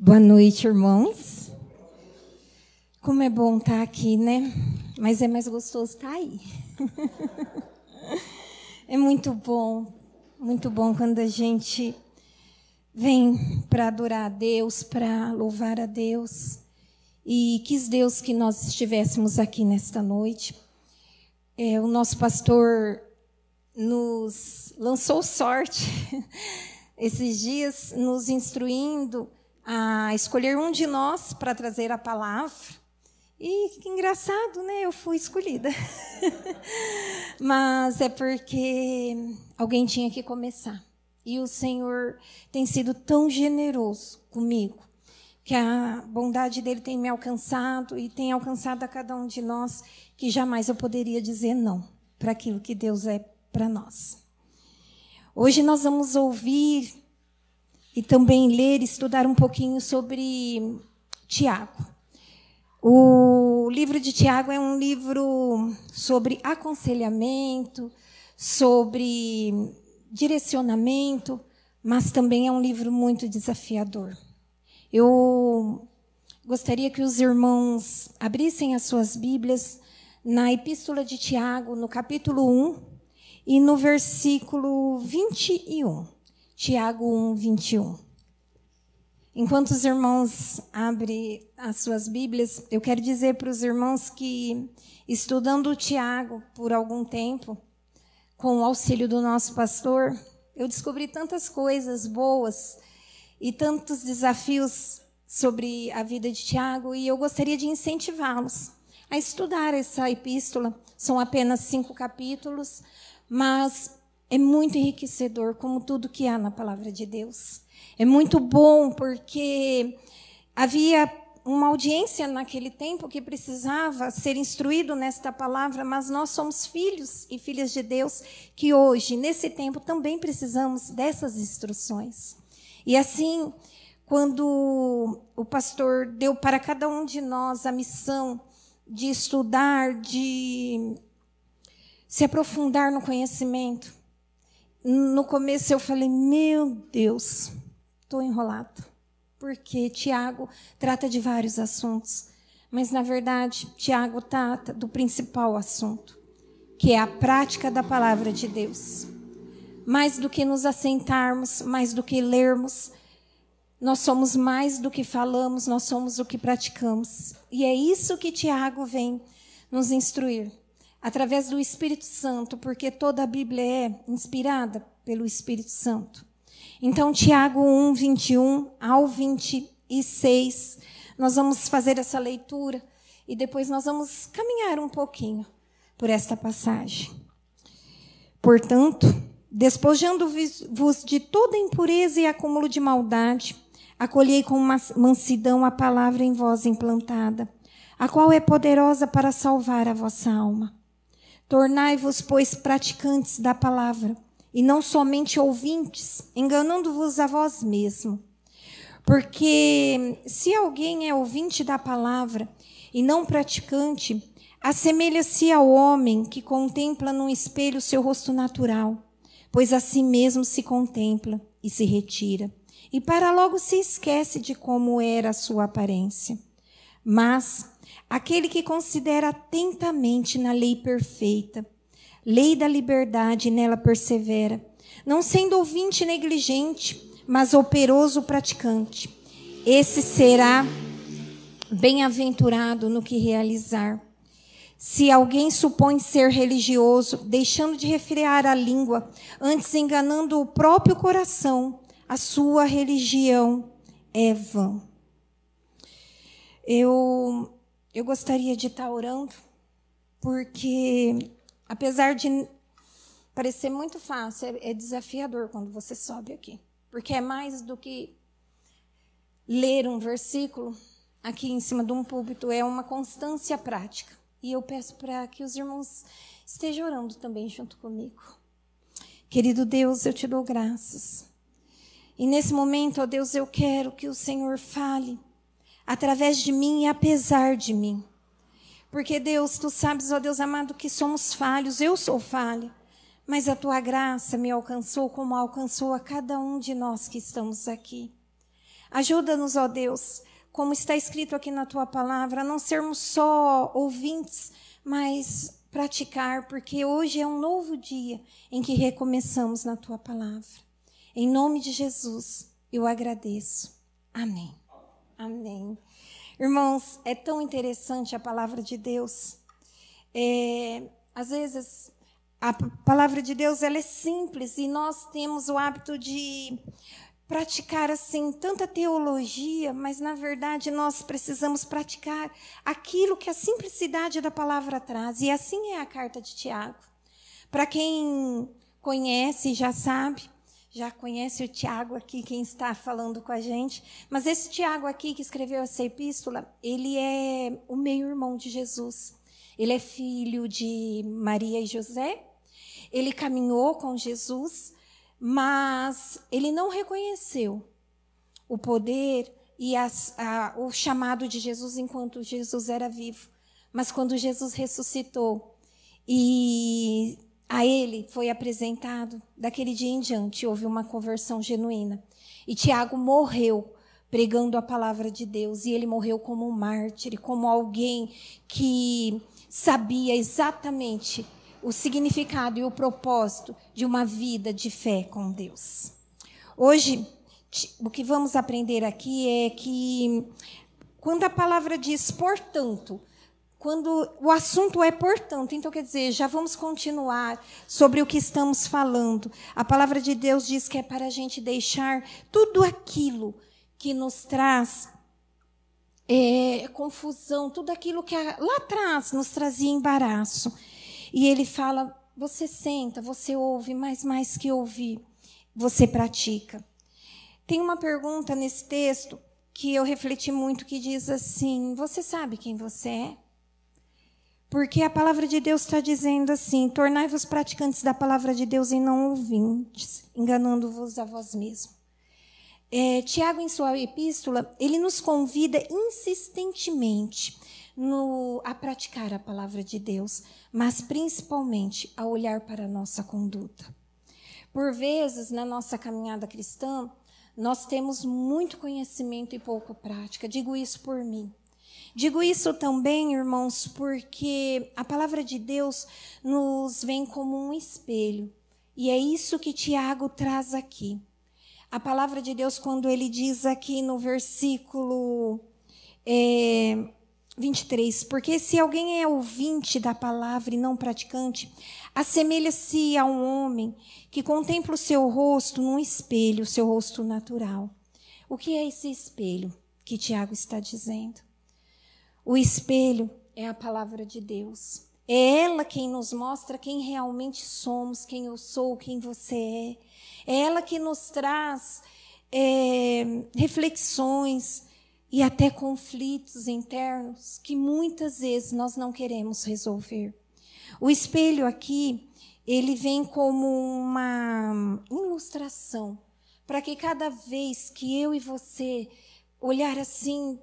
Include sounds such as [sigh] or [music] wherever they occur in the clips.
Boa noite, irmãos. Como é bom estar aqui, né? Mas é mais gostoso estar aí. [laughs] é muito bom, muito bom quando a gente vem para adorar a Deus, para louvar a Deus. E quis Deus que nós estivéssemos aqui nesta noite. É, o nosso pastor nos lançou sorte [laughs] esses dias, nos instruindo a escolher um de nós para trazer a palavra. E que engraçado, né? Eu fui escolhida. [laughs] Mas é porque alguém tinha que começar. E o Senhor tem sido tão generoso comigo, que a bondade dele tem me alcançado e tem alcançado a cada um de nós, que jamais eu poderia dizer não para aquilo que Deus é para nós. Hoje nós vamos ouvir e também ler e estudar um pouquinho sobre Tiago. O livro de Tiago é um livro sobre aconselhamento, sobre direcionamento, mas também é um livro muito desafiador. Eu gostaria que os irmãos abrissem as suas Bíblias na Epístola de Tiago, no capítulo 1 e no versículo 21. Tiago 1, 21. Enquanto os irmãos abrem as suas Bíblias, eu quero dizer para os irmãos que, estudando o Tiago por algum tempo, com o auxílio do nosso pastor, eu descobri tantas coisas boas e tantos desafios sobre a vida de Tiago, e eu gostaria de incentivá-los a estudar essa epístola. São apenas cinco capítulos, mas é muito enriquecedor, como tudo que há na palavra de Deus. É muito bom, porque havia uma audiência naquele tempo que precisava ser instruído nesta palavra, mas nós somos filhos e filhas de Deus que hoje, nesse tempo, também precisamos dessas instruções. E assim, quando o pastor deu para cada um de nós a missão de estudar, de se aprofundar no conhecimento, no começo eu falei: meu Deus, estou enrolado porque Tiago trata de vários assuntos, mas na verdade Tiago trata do principal assunto, que é a prática da palavra de Deus. Mais do que nos assentarmos, mais do que lermos, nós somos mais do que falamos, nós somos o que praticamos. E é isso que Tiago vem nos instruir, através do Espírito Santo, porque toda a Bíblia é inspirada pelo Espírito Santo. Então, Tiago 1, 21 ao 26, nós vamos fazer essa leitura e depois nós vamos caminhar um pouquinho por esta passagem. Portanto, despojando-vos de toda impureza e acúmulo de maldade, acolhei com mansidão a palavra em vós implantada, a qual é poderosa para salvar a vossa alma. Tornai-vos, pois, praticantes da palavra e não somente ouvintes, enganando-vos a vós mesmo. Porque se alguém é ouvinte da palavra e não praticante, assemelha-se ao homem que contempla num espelho seu rosto natural, pois a si mesmo se contempla e se retira, e para logo se esquece de como era a sua aparência. Mas aquele que considera atentamente na lei perfeita, lei da liberdade, nela persevera, não sendo ouvinte negligente, mas operoso praticante. Esse será bem-aventurado no que realizar. Se alguém supõe ser religioso, deixando de refrear a língua, antes enganando o próprio coração, a sua religião é vã. Eu, eu gostaria de estar orando, porque apesar de parecer muito fácil, é, é desafiador quando você sobe aqui. Porque é mais do que ler um versículo aqui em cima de um púlpito, é uma constância prática. E eu peço para que os irmãos estejam orando também junto comigo. Querido Deus, eu te dou graças. E nesse momento, ó Deus, eu quero que o Senhor fale através de mim e apesar de mim. Porque, Deus, tu sabes, ó Deus amado, que somos falhos, eu sou falha. Mas a tua graça me alcançou como alcançou a cada um de nós que estamos aqui. Ajuda-nos, ó Deus, como está escrito aqui na tua palavra, a não sermos só ouvintes, mas praticar, porque hoje é um novo dia em que recomeçamos na tua palavra. Em nome de Jesus, eu agradeço. Amém. Amém. Irmãos, é tão interessante a palavra de Deus. É, às vezes, a palavra de Deus ela é simples e nós temos o hábito de praticar assim tanta teologia, mas na verdade nós precisamos praticar aquilo que a simplicidade da palavra traz. E assim é a carta de Tiago. Para quem conhece, já sabe, já conhece o Tiago aqui, quem está falando com a gente, mas esse Tiago aqui que escreveu essa epístola, ele é o meio-irmão de Jesus. Ele é filho de Maria e José. Ele caminhou com Jesus mas ele não reconheceu o poder e as, a, o chamado de Jesus enquanto Jesus era vivo. Mas quando Jesus ressuscitou e a ele foi apresentado, daquele dia em diante houve uma conversão genuína. E Tiago morreu pregando a palavra de Deus, e ele morreu como um mártir, como alguém que sabia exatamente o significado e o propósito de uma vida de fé com Deus. Hoje, o que vamos aprender aqui é que quando a palavra diz portanto, quando o assunto é portanto, então quer dizer, já vamos continuar sobre o que estamos falando. A palavra de Deus diz que é para a gente deixar tudo aquilo que nos traz é, confusão, tudo aquilo que lá atrás nos trazia embaraço. E ele fala: você senta, você ouve, mas mais que ouvir, você pratica. Tem uma pergunta nesse texto que eu refleti muito que diz assim: Você sabe quem você é? Porque a palavra de Deus está dizendo assim: tornai-vos praticantes da palavra de Deus e não ouvintes, enganando-vos a vós mesmos. É, Tiago, em sua epístola, ele nos convida insistentemente no, a praticar a palavra de Deus, mas principalmente a olhar para a nossa conduta. Por vezes, na nossa caminhada cristã, nós temos muito conhecimento e pouco prática. Digo isso por mim. Digo isso também, irmãos, porque a palavra de Deus nos vem como um espelho. E é isso que Tiago traz aqui. A palavra de Deus, quando ele diz aqui no versículo é, 23. Porque se alguém é ouvinte da palavra e não praticante, assemelha-se a um homem que contempla o seu rosto num espelho, o seu rosto natural. O que é esse espelho que Tiago está dizendo? O espelho é a palavra de Deus. É ela quem nos mostra quem realmente somos, quem eu sou, quem você é. É ela que nos traz é, reflexões, e até conflitos internos que muitas vezes nós não queremos resolver. O espelho aqui, ele vem como uma ilustração para que cada vez que eu e você olhar assim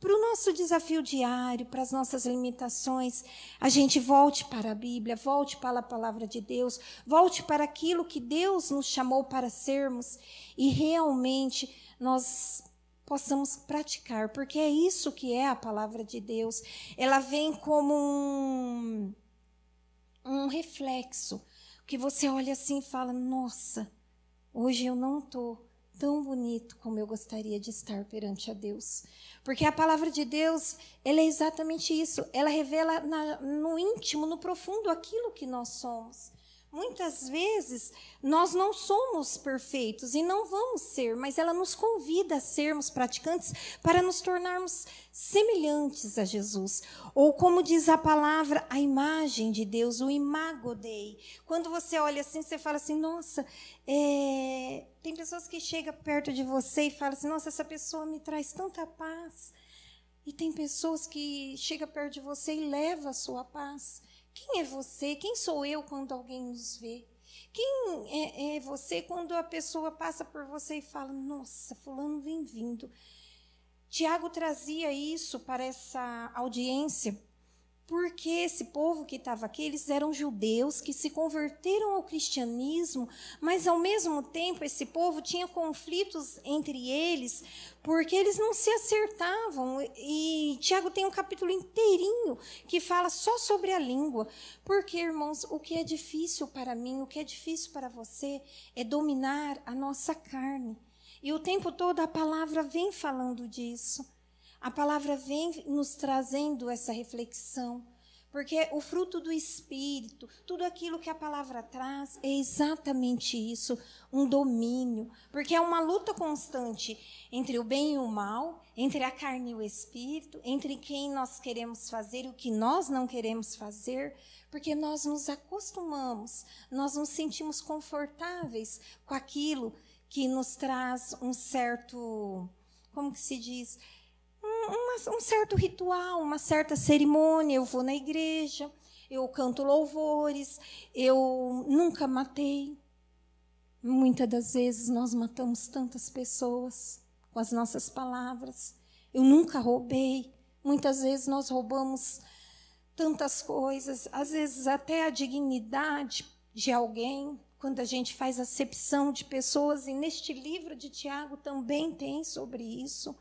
para o nosso desafio diário, para as nossas limitações, a gente volte para a Bíblia, volte para a palavra de Deus, volte para aquilo que Deus nos chamou para sermos e realmente nós possamos praticar, porque é isso que é a palavra de Deus. Ela vem como um, um reflexo, que você olha assim e fala: nossa, hoje eu não estou tão bonito como eu gostaria de estar perante a Deus. Porque a palavra de Deus, ela é exatamente isso. Ela revela na, no íntimo, no profundo, aquilo que nós somos. Muitas vezes nós não somos perfeitos e não vamos ser, mas ela nos convida a sermos praticantes para nos tornarmos semelhantes a Jesus. Ou como diz a palavra, a imagem de Deus, o imago Dei. Quando você olha assim, você fala assim: nossa, é... tem pessoas que chegam perto de você e falam assim: nossa, essa pessoa me traz tanta paz. E tem pessoas que chegam perto de você e levam a sua paz. Quem é você? Quem sou eu quando alguém nos vê? Quem é, é você quando a pessoa passa por você e fala: Nossa, Fulano vem vindo? Tiago trazia isso para essa audiência porque esse povo que estava aqui, eles eram judeus que se converteram ao cristianismo, mas ao mesmo tempo esse povo tinha conflitos entre eles, porque eles não se acertavam. E Tiago tem um capítulo inteirinho que fala só sobre a língua. Porque, irmãos, o que é difícil para mim, o que é difícil para você é dominar a nossa carne. E o tempo todo a palavra vem falando disso. A palavra vem nos trazendo essa reflexão, porque o fruto do Espírito, tudo aquilo que a palavra traz, é exatamente isso, um domínio, porque é uma luta constante entre o bem e o mal, entre a carne e o Espírito, entre quem nós queremos fazer e o que nós não queremos fazer, porque nós nos acostumamos, nós nos sentimos confortáveis com aquilo que nos traz um certo, como que se diz, um, um certo ritual, uma certa cerimônia. Eu vou na igreja, eu canto louvores, eu nunca matei. Muitas das vezes nós matamos tantas pessoas com as nossas palavras. Eu nunca roubei. Muitas vezes nós roubamos tantas coisas, às vezes até a dignidade de alguém, quando a gente faz acepção de pessoas, e neste livro de Tiago também tem sobre isso.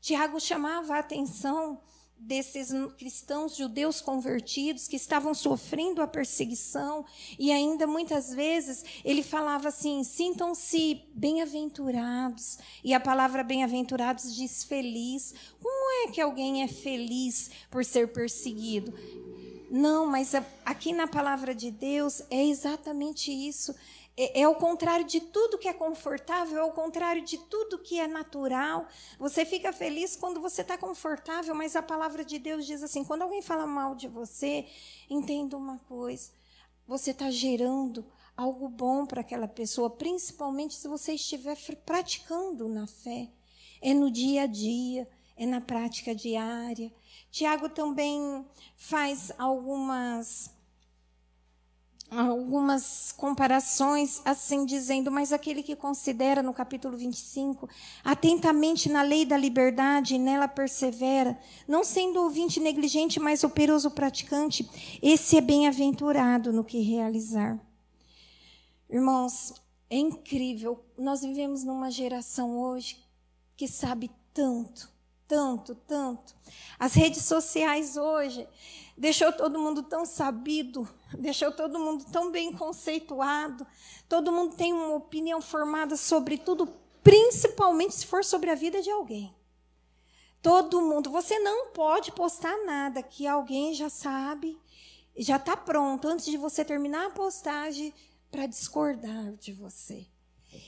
Tiago chamava a atenção desses cristãos judeus convertidos que estavam sofrendo a perseguição e ainda muitas vezes ele falava assim: sintam-se bem-aventurados. E a palavra bem-aventurados diz feliz. Como é que alguém é feliz por ser perseguido? Não, mas aqui na palavra de Deus é exatamente isso é, é o contrário de tudo que é confortável, é o contrário de tudo que é natural. Você fica feliz quando você está confortável, mas a palavra de Deus diz assim: quando alguém fala mal de você, entenda uma coisa: você está gerando algo bom para aquela pessoa, principalmente se você estiver praticando na fé. É no dia a dia, é na prática diária. Tiago também faz algumas algumas comparações assim dizendo, mas aquele que considera no capítulo 25 atentamente na lei da liberdade e nela persevera, não sendo ouvinte negligente, mas operoso praticante, esse é bem-aventurado no que realizar. Irmãos, é incrível. Nós vivemos numa geração hoje que sabe tanto, tanto, tanto. As redes sociais hoje deixou todo mundo tão sabido, [laughs] deixou todo mundo tão bem conceituado, todo mundo tem uma opinião formada sobre tudo, principalmente se for sobre a vida de alguém. Todo mundo, você não pode postar nada que alguém já sabe, já está pronto antes de você terminar a postagem para discordar de você.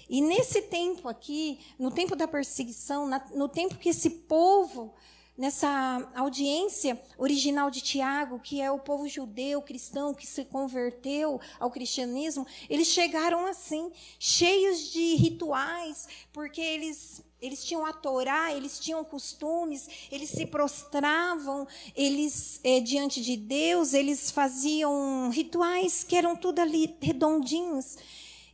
E nesse tempo aqui, no tempo da perseguição, no tempo que esse povo nessa audiência original de Tiago, que é o povo judeu cristão que se converteu ao cristianismo, eles chegaram assim, cheios de rituais, porque eles eles tinham a Torá, eles tinham costumes, eles se prostravam, eles é, diante de Deus, eles faziam rituais que eram tudo ali redondinhos.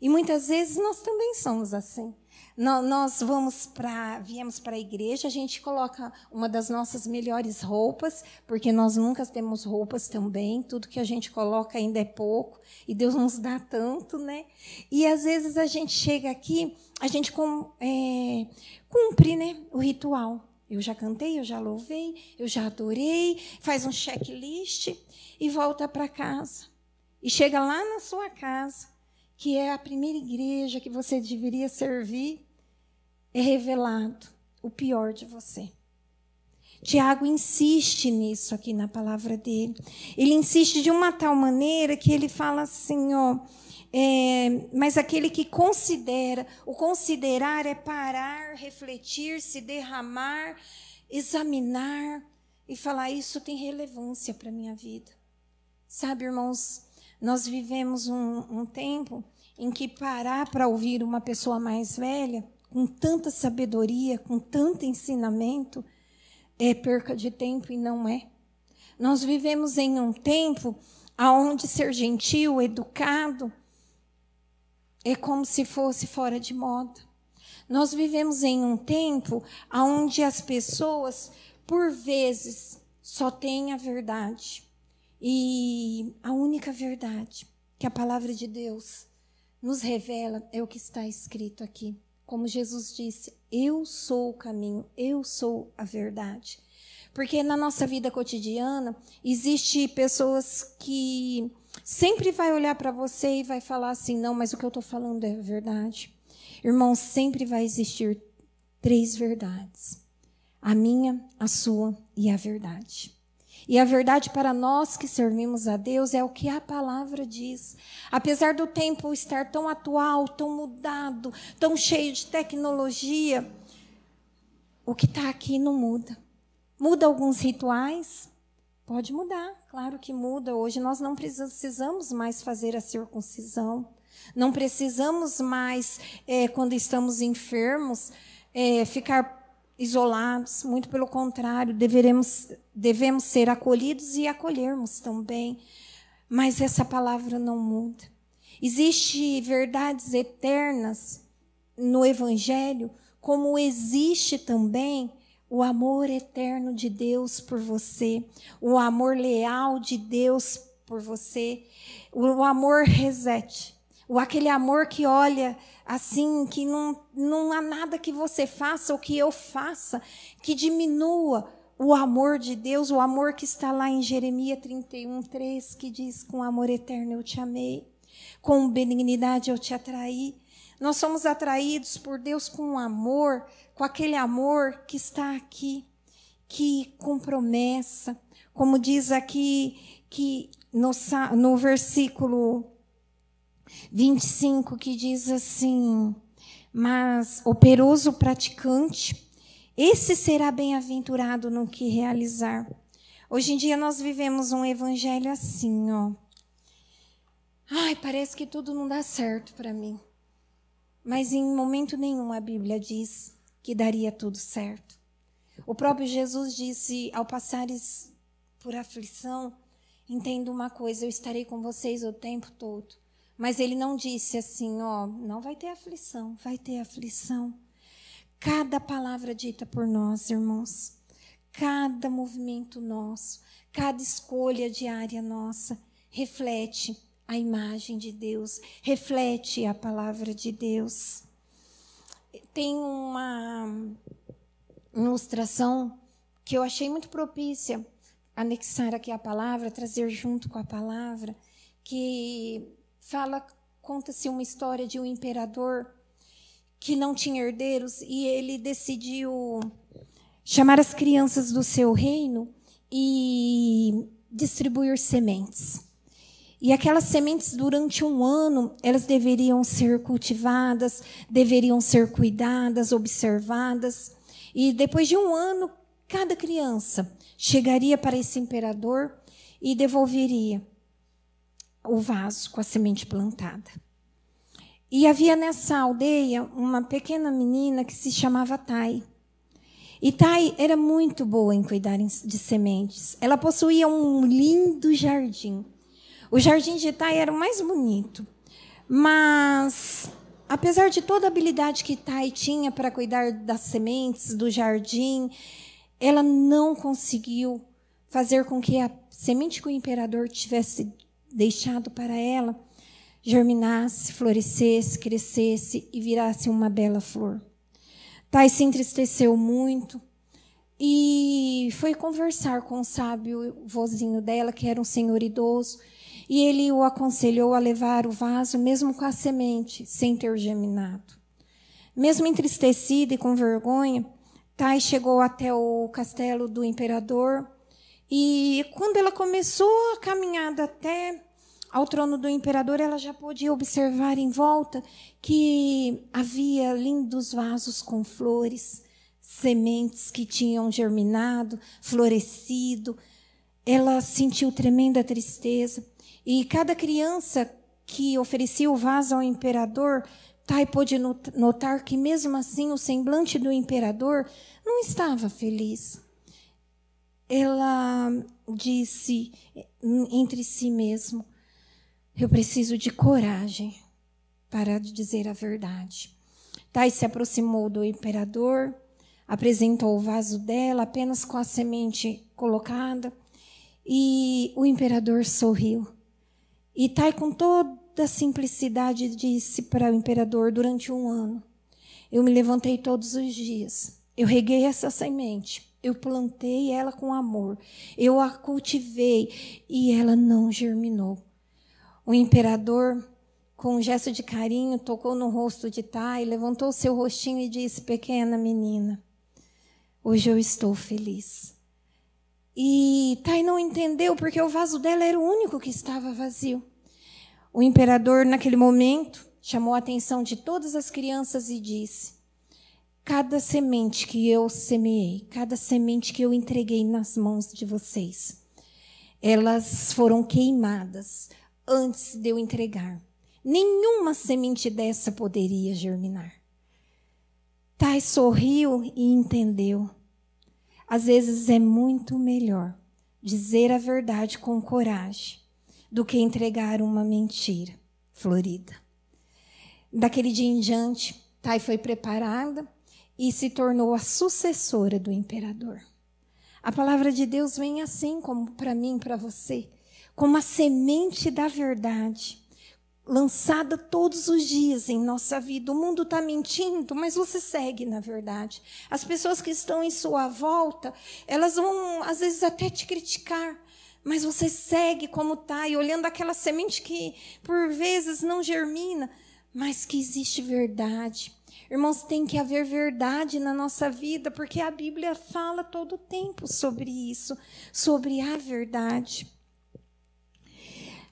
E muitas vezes nós também somos assim nós vamos para viemos para a igreja, a gente coloca uma das nossas melhores roupas, porque nós nunca temos roupas também, tudo que a gente coloca ainda é pouco, e Deus nos dá tanto, né? E às vezes a gente chega aqui, a gente com, é, cumpre né, o ritual. Eu já cantei, eu já louvei, eu já adorei, faz um checklist e volta para casa. E chega lá na sua casa, que é a primeira igreja que você deveria servir, é revelado o pior de você. Tiago insiste nisso aqui na palavra dele. Ele insiste de uma tal maneira que ele fala assim, ó, é, mas aquele que considera, o considerar é parar, refletir, se derramar, examinar e falar: isso tem relevância para a minha vida. Sabe, irmãos, nós vivemos um, um tempo em que parar para ouvir uma pessoa mais velha com tanta sabedoria, com tanto ensinamento, é perca de tempo e não é. Nós vivemos em um tempo onde ser gentil, educado, é como se fosse fora de moda. Nós vivemos em um tempo onde as pessoas, por vezes, só têm a verdade. E a única verdade que a palavra de Deus nos revela é o que está escrito aqui. Como Jesus disse, eu sou o caminho, eu sou a verdade. Porque na nossa vida cotidiana existe pessoas que sempre vai olhar para você e vai falar assim: "Não, mas o que eu estou falando é verdade". Irmão, sempre vai existir três verdades: a minha, a sua e a verdade. E a verdade para nós que servimos a Deus é o que a palavra diz. Apesar do tempo estar tão atual, tão mudado, tão cheio de tecnologia, o que está aqui não muda. Muda alguns rituais? Pode mudar, claro que muda. Hoje nós não precisamos mais fazer a circuncisão. Não precisamos mais, é, quando estamos enfermos, é, ficar isolados, muito pelo contrário, deveremos, devemos ser acolhidos e acolhermos também. Mas essa palavra não muda. Existem verdades eternas no Evangelho, como existe também o amor eterno de Deus por você, o amor leal de Deus por você, o amor reset, o aquele amor que olha assim, que não, não há nada que você faça ou que eu faça que diminua o amor de Deus, o amor que está lá em Jeremias 31, 3, que diz: Com amor eterno eu te amei, com benignidade eu te atraí. Nós somos atraídos por Deus com amor, com aquele amor que está aqui, que com promessa, como diz aqui que no, no versículo 25, que diz assim: Mas operoso praticante, esse será bem-aventurado no que realizar. Hoje em dia nós vivemos um evangelho assim, ó. Ai, parece que tudo não dá certo para mim. Mas em momento nenhum a Bíblia diz que daria tudo certo. O próprio Jesus disse: Ao passares por aflição, entendo uma coisa, eu estarei com vocês o tempo todo. Mas ele não disse assim, ó, não vai ter aflição, vai ter aflição. Cada palavra dita por nós, irmãos, cada movimento nosso, cada escolha diária nossa reflete a imagem de Deus, reflete a palavra de Deus. Tem uma ilustração que eu achei muito propícia anexar aqui a palavra, trazer junto com a palavra, que fala, conta-se uma história de um imperador que não tinha herdeiros e ele decidiu chamar as crianças do seu reino e distribuir sementes. E aquelas sementes, durante um ano, elas deveriam ser cultivadas, deveriam ser cuidadas, observadas. E depois de um ano, cada criança chegaria para esse imperador e devolveria o vaso com a semente plantada. E havia nessa aldeia uma pequena menina que se chamava Tai. E Tai era muito boa em cuidar de sementes. Ela possuía um lindo jardim. O jardim de Tai era o mais bonito. Mas, apesar de toda a habilidade que Tai tinha para cuidar das sementes do jardim, ela não conseguiu fazer com que a semente que o imperador tivesse deixado para ela germinasse, florescesse, crescesse e virasse uma bela flor. Pai se entristeceu muito e foi conversar com o sábio vozinho dela, que era um senhor idoso, e ele o aconselhou a levar o vaso, mesmo com a semente, sem ter germinado. Mesmo entristecida e com vergonha, Tai chegou até o castelo do imperador e quando ela começou a caminhada até ao trono do imperador, ela já podia observar em volta que havia lindos vasos com flores, sementes que tinham germinado, florescido. Ela sentiu tremenda tristeza. E cada criança que oferecia o vaso ao imperador, Tai pôde notar que, mesmo assim, o semblante do imperador não estava feliz. Ela disse entre si mesmo: eu preciso de coragem para dizer a verdade. Tais se aproximou do imperador, apresentou o vaso dela apenas com a semente colocada E o imperador sorriu. E Tai, com toda simplicidade, disse para o imperador durante um ano: Eu me levantei todos os dias, eu reguei essa semente, eu plantei ela com amor, eu a cultivei e ela não germinou. O imperador, com um gesto de carinho, tocou no rosto de Tai, levantou seu rostinho e disse: Pequena menina, hoje eu estou feliz. E Tai não entendeu porque o vaso dela era o único que estava vazio. O imperador, naquele momento, chamou a atenção de todas as crianças e disse: Cada semente que eu semeei, cada semente que eu entreguei nas mãos de vocês, elas foram queimadas antes de eu entregar. Nenhuma semente dessa poderia germinar. Tai sorriu e entendeu. Às vezes é muito melhor dizer a verdade com coragem do que entregar uma mentira florida. Daquele dia em diante, Tai foi preparada e se tornou a sucessora do imperador. A palavra de Deus vem assim como para mim, para você, como a semente da verdade lançada todos os dias em nossa vida. O mundo está mentindo, mas você segue na verdade. As pessoas que estão em sua volta, elas vão às vezes até te criticar, mas você segue como está e olhando aquela semente que por vezes não germina, mas que existe verdade. Irmãos, tem que haver verdade na nossa vida, porque a Bíblia fala todo o tempo sobre isso, sobre a verdade.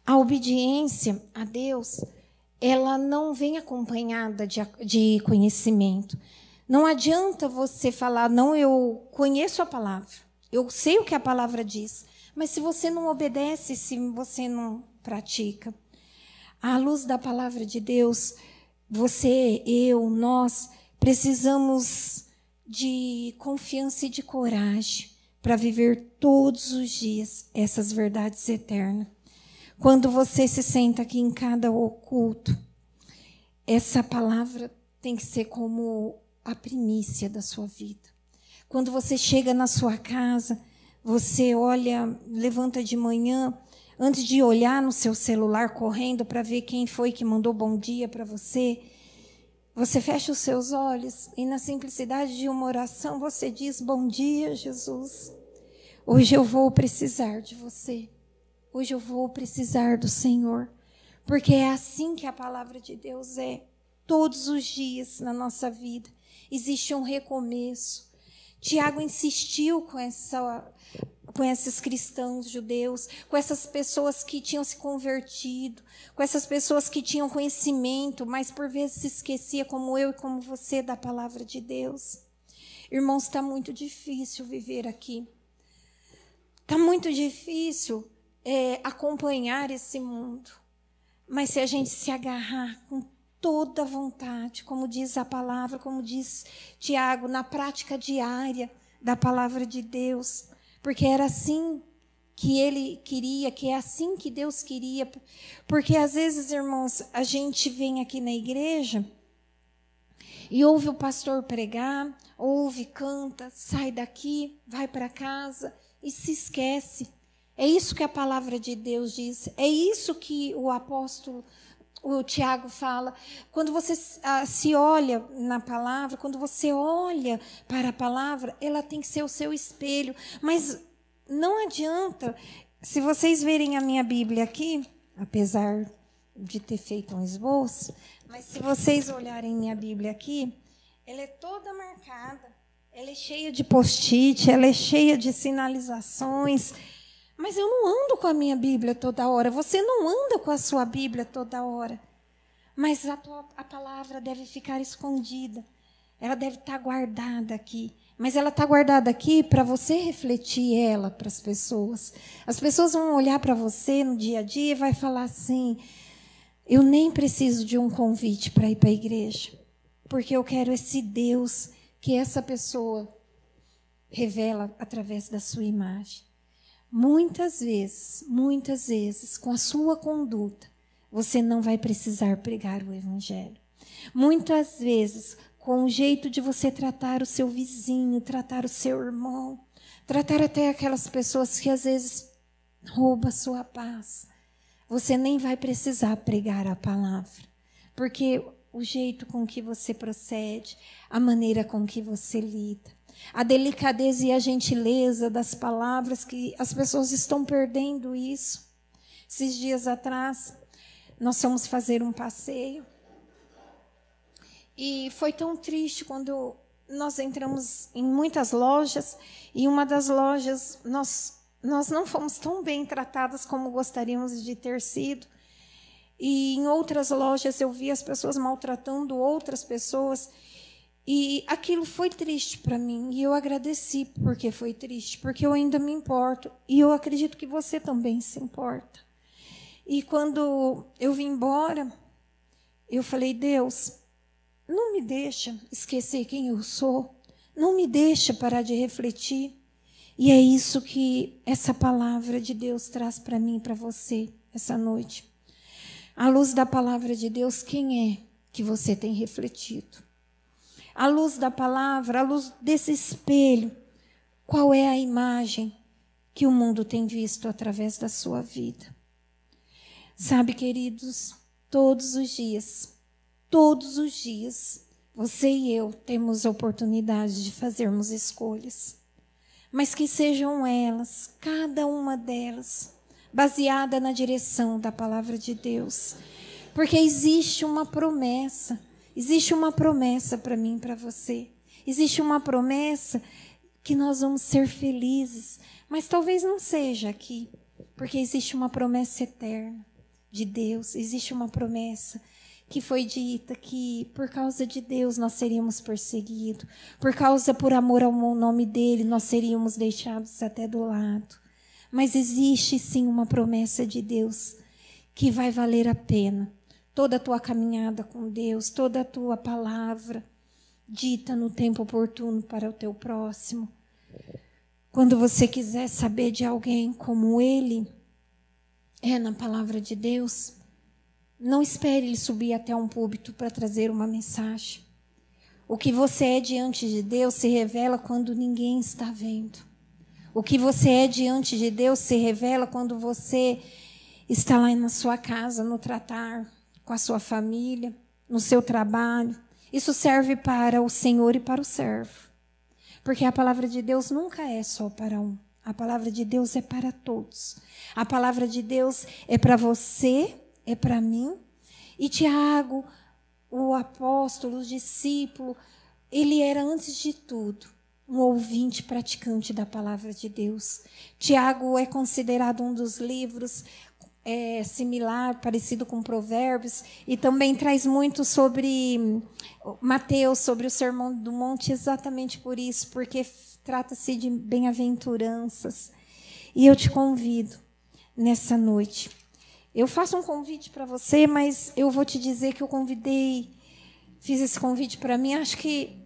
A obediência a Deus, ela não vem acompanhada de, de conhecimento. Não adianta você falar, não, eu conheço a palavra, eu sei o que a palavra diz, mas se você não obedece, se você não pratica, à luz da palavra de Deus, você, eu, nós precisamos de confiança e de coragem para viver todos os dias essas verdades eternas. Quando você se senta aqui em cada oculto, essa palavra tem que ser como a primícia da sua vida. Quando você chega na sua casa, você olha, levanta de manhã, antes de olhar no seu celular correndo para ver quem foi que mandou bom dia para você, você fecha os seus olhos e na simplicidade de uma oração você diz: Bom dia, Jesus. Hoje eu vou precisar de você. Hoje eu vou precisar do Senhor, porque é assim que a palavra de Deus é. Todos os dias na nossa vida existe um recomeço. Tiago insistiu com essa com esses cristãos judeus, com essas pessoas que tinham se convertido, com essas pessoas que tinham conhecimento, mas por vezes se esquecia, como eu e como você, da palavra de Deus. Irmãos, está muito difícil viver aqui. Está muito difícil é, acompanhar esse mundo. Mas se a gente se agarrar com toda vontade, como diz a palavra, como diz Tiago, na prática diária da palavra de Deus, porque era assim que ele queria, que é assim que Deus queria. Porque às vezes, irmãos, a gente vem aqui na igreja e ouve o pastor pregar, ouve, canta, sai daqui, vai para casa e se esquece é isso que a palavra de Deus diz. É isso que o apóstolo, o Tiago fala. Quando você ah, se olha na palavra, quando você olha para a palavra, ela tem que ser o seu espelho. Mas não adianta, se vocês verem a minha Bíblia aqui, apesar de ter feito um esboço, mas se vocês olharem minha Bíblia aqui, ela é toda marcada, ela é cheia de post-it, ela é cheia de sinalizações. Mas eu não ando com a minha Bíblia toda hora. Você não anda com a sua Bíblia toda hora. Mas a, tua, a palavra deve ficar escondida. Ela deve estar guardada aqui. Mas ela está guardada aqui para você refletir ela para as pessoas. As pessoas vão olhar para você no dia a dia e vai falar assim: eu nem preciso de um convite para ir para a igreja, porque eu quero esse Deus que essa pessoa revela através da sua imagem. Muitas vezes, muitas vezes, com a sua conduta, você não vai precisar pregar o Evangelho. Muitas vezes, com o jeito de você tratar o seu vizinho, tratar o seu irmão, tratar até aquelas pessoas que às vezes rouba a sua paz. Você nem vai precisar pregar a palavra, porque o jeito com que você procede, a maneira com que você lida, a delicadeza e a gentileza das palavras que as pessoas estão perdendo isso. Esses dias atrás, nós fomos fazer um passeio e foi tão triste quando nós entramos em muitas lojas e uma das lojas nós nós não fomos tão bem tratadas como gostaríamos de ter sido. E em outras lojas eu vi as pessoas maltratando outras pessoas. E aquilo foi triste para mim. E eu agradeci porque foi triste, porque eu ainda me importo. E eu acredito que você também se importa. E quando eu vim embora, eu falei: Deus, não me deixa esquecer quem eu sou. Não me deixa parar de refletir. E é isso que essa palavra de Deus traz para mim para você essa noite. À luz da palavra de Deus, quem é que você tem refletido? À luz da palavra, à luz desse espelho, qual é a imagem que o mundo tem visto através da sua vida? Sabe, queridos, todos os dias, todos os dias, você e eu temos oportunidade de fazermos escolhas mas que sejam elas, cada uma delas, baseada na direção da palavra de Deus. Porque existe uma promessa, existe uma promessa para mim para você. Existe uma promessa que nós vamos ser felizes, mas talvez não seja aqui, porque existe uma promessa eterna de Deus, existe uma promessa que foi dita que por causa de Deus nós seríamos perseguidos, por causa por amor ao nome dele nós seríamos deixados até do lado. Mas existe sim uma promessa de Deus que vai valer a pena. Toda a tua caminhada com Deus, toda a tua palavra dita no tempo oportuno para o teu próximo. Quando você quiser saber de alguém como ele é na palavra de Deus, não espere ele subir até um púlpito para trazer uma mensagem. O que você é diante de Deus se revela quando ninguém está vendo. O que você é diante de Deus se revela quando você está lá na sua casa, no tratar com a sua família, no seu trabalho. Isso serve para o Senhor e para o servo. Porque a palavra de Deus nunca é só para um. A palavra de Deus é para todos. A palavra de Deus é para você é para mim. E Tiago, o apóstolo, o discípulo, ele era, antes de tudo, um ouvinte praticante da palavra de Deus. Tiago é considerado um dos livros é, similar, parecido com Provérbios, e também traz muito sobre Mateus, sobre o Sermão do Monte, exatamente por isso, porque trata-se de bem-aventuranças. E eu te convido nessa noite eu faço um convite para você, mas eu vou te dizer que eu convidei, fiz esse convite para mim, acho que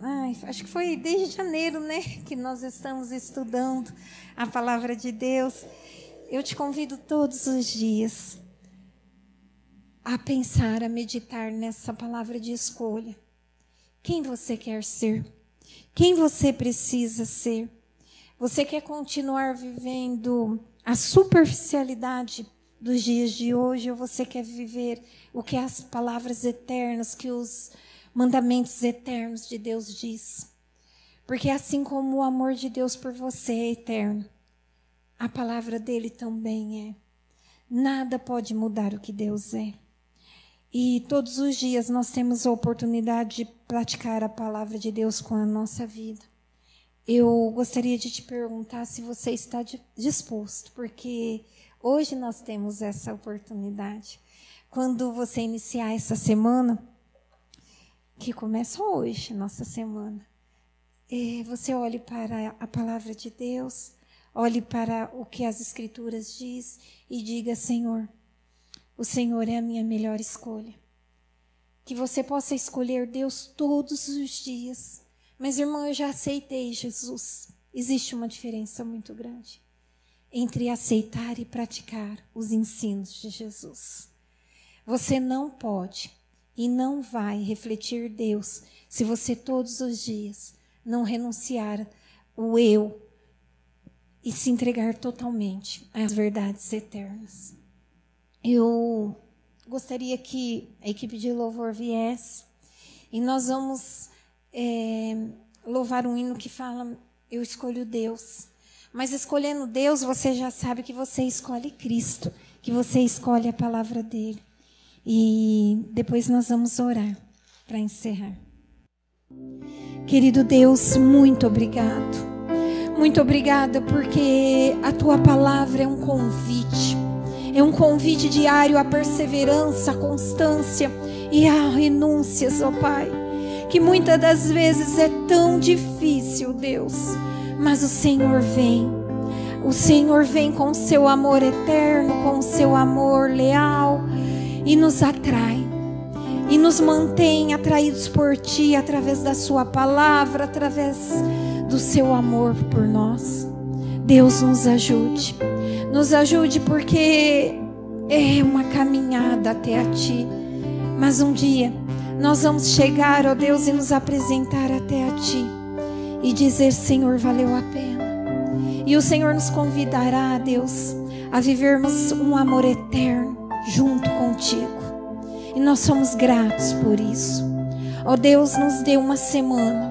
ai, acho que foi desde janeiro, né, que nós estamos estudando a palavra de Deus. Eu te convido todos os dias a pensar, a meditar nessa palavra de escolha. Quem você quer ser? Quem você precisa ser? Você quer continuar vivendo a superficialidade dos dias de hoje ou você quer viver o que as palavras eternas, que os mandamentos eternos de Deus diz? Porque assim como o amor de Deus por você é eterno, a palavra dele também é. Nada pode mudar o que Deus é. E todos os dias nós temos a oportunidade de praticar a palavra de Deus com a nossa vida. Eu gostaria de te perguntar se você está disposto, porque Hoje nós temos essa oportunidade. Quando você iniciar essa semana, que começa hoje, nossa semana, é, você olhe para a palavra de Deus, olhe para o que as Escrituras diz e diga: Senhor, o Senhor é a minha melhor escolha. Que você possa escolher Deus todos os dias. Mas, irmão, eu já aceitei Jesus. Existe uma diferença muito grande entre aceitar e praticar os ensinos de Jesus. Você não pode e não vai refletir Deus se você todos os dias não renunciar o eu e se entregar totalmente às verdades eternas. Eu gostaria que a equipe de louvor viesse e nós vamos é, louvar um hino que fala: Eu escolho Deus. Mas escolhendo Deus, você já sabe que você escolhe Cristo, que você escolhe a palavra dele. E depois nós vamos orar para encerrar. Querido Deus, muito obrigado. Muito obrigada porque a tua palavra é um convite. É um convite diário à perseverança, à constância e a renúncias, ó Pai. Que muitas das vezes é tão difícil, Deus, mas o Senhor vem. O Senhor vem com o seu amor eterno, com o seu amor leal e nos atrai. E nos mantém atraídos por Ti através da Sua palavra, através do Seu amor por nós. Deus nos ajude. Nos ajude porque é uma caminhada até a Ti. Mas um dia nós vamos chegar, ó Deus, e nos apresentar até a Ti e dizer: Senhor, valeu a pena. E o Senhor nos convidará, Deus, a vivermos um amor eterno junto contigo. E nós somos gratos por isso. Ó Deus, nos dê uma semana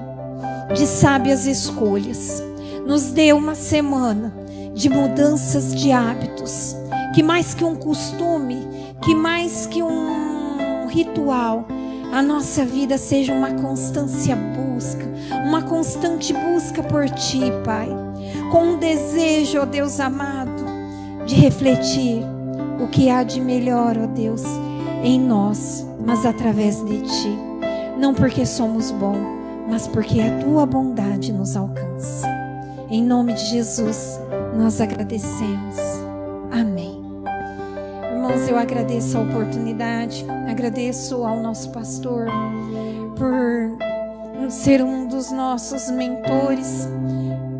de sábias escolhas. Nos dê uma semana de mudanças de hábitos. Que mais que um costume, que mais que um ritual, a nossa vida seja uma constância busca, uma constante busca por Ti, Pai, com um desejo, ó Deus amado, de refletir o que há de melhor, ó Deus, em nós, mas através de Ti. Não porque somos bons, mas porque a Tua bondade nos alcança. Em nome de Jesus, nós agradecemos. Amém. Irmãos, eu agradeço a oportunidade, agradeço ao nosso pastor por ser um dos nossos mentores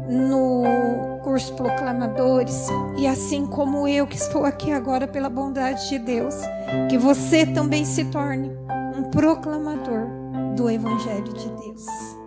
no curso Proclamadores e assim como eu que estou aqui agora pela bondade de Deus, que você também se torne um proclamador do Evangelho de Deus.